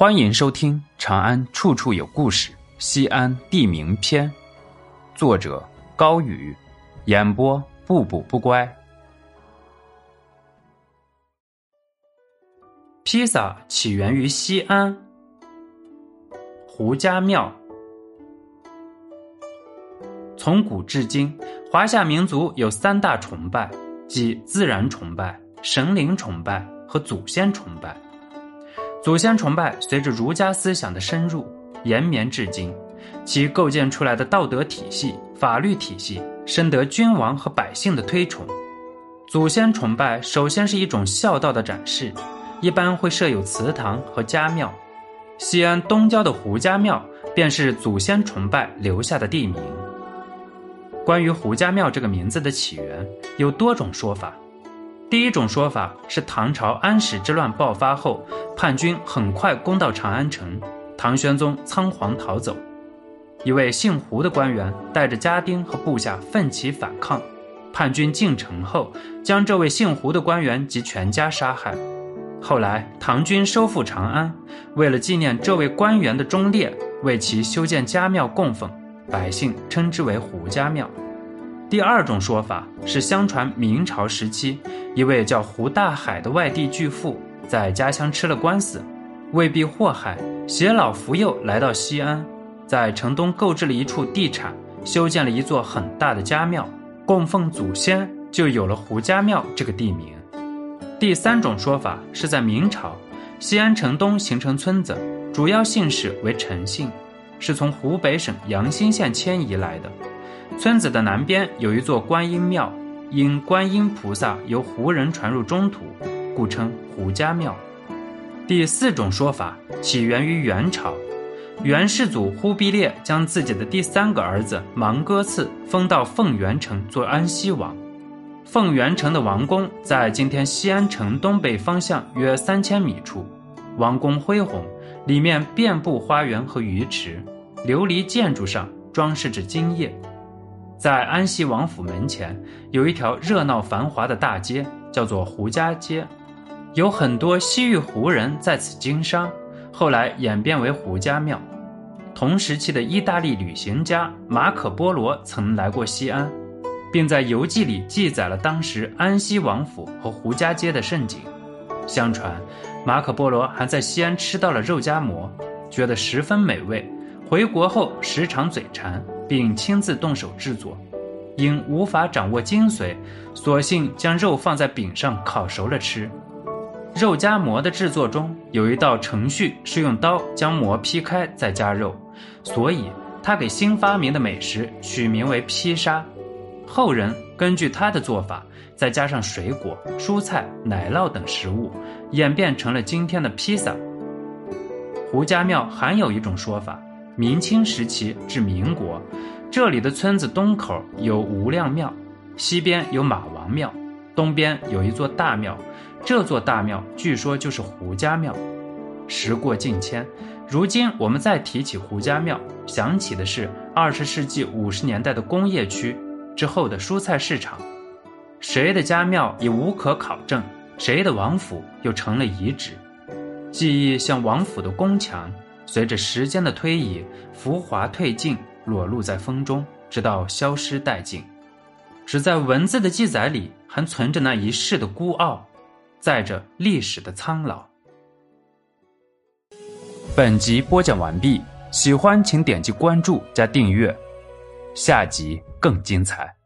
欢迎收听《长安处处有故事·西安地名篇》，作者高宇，演播不补不乖。披萨起源于西安，胡家庙。从古至今，华夏民族有三大崇拜，即自然崇拜、神灵崇拜和祖先崇拜。祖先崇拜随着儒家思想的深入延绵至今，其构建出来的道德体系、法律体系深得君王和百姓的推崇。祖先崇拜首先是一种孝道的展示，一般会设有祠堂和家庙。西安东郊的胡家庙便是祖先崇拜留下的地名。关于胡家庙这个名字的起源，有多种说法。第一种说法是唐朝安史之乱爆发后，叛军很快攻到长安城，唐玄宗仓皇逃走，一位姓胡的官员带着家丁和部下奋起反抗，叛军进城后将这位姓胡的官员及全家杀害。后来唐军收复长安，为了纪念这位官员的忠烈，为其修建家庙供奉，百姓称之为胡家庙。第二种说法是，相传明朝时期，一位叫胡大海的外地巨富在家乡吃了官司，为避祸害，携老扶幼来到西安，在城东购置了一处地产，修建了一座很大的家庙，供奉祖先，就有了胡家庙这个地名。第三种说法是在明朝，西安城东形成村子，主要姓氏为陈姓，是从湖北省阳新县迁移来的。村子的南边有一座观音庙，因观音菩萨由胡人传入中土，故称胡家庙。第四种说法起源于元朝，元世祖忽必烈将自己的第三个儿子芒哥剌封到凤元城做安西王。凤元城的王宫在今天西安城东北方向约三千米处，王宫恢宏，里面遍布花园和鱼池，琉璃建筑上装饰着金叶。在安西王府门前有一条热闹繁华的大街，叫做胡家街，有很多西域胡人在此经商，后来演变为胡家庙。同时期的意大利旅行家马可·波罗曾来过西安，并在游记里记载了当时安西王府和胡家街的盛景。相传，马可·波罗还在西安吃到了肉夹馍，觉得十分美味。回国后时常嘴馋，并亲自动手制作，因无法掌握精髓，索性将肉放在饼上烤熟了吃。肉夹馍的制作中有一道程序是用刀将馍劈开再加肉，所以他给新发明的美食取名为披萨。后人根据他的做法，再加上水果、蔬菜、奶酪等食物，演变成了今天的披萨。胡家庙还有一种说法。明清时期至民国，这里的村子东口有无量庙，西边有马王庙，东边有一座大庙。这座大庙据说就是胡家庙。时过境迁，如今我们再提起胡家庙，想起的是二十世纪五十年代的工业区之后的蔬菜市场。谁的家庙已无可考证，谁的王府又成了遗址。记忆像王府的宫墙。随着时间的推移，浮华褪尽，裸露在风中，直到消失殆尽。只在文字的记载里，还存着那一世的孤傲，载着历史的苍老。本集播讲完毕，喜欢请点击关注加订阅，下集更精彩。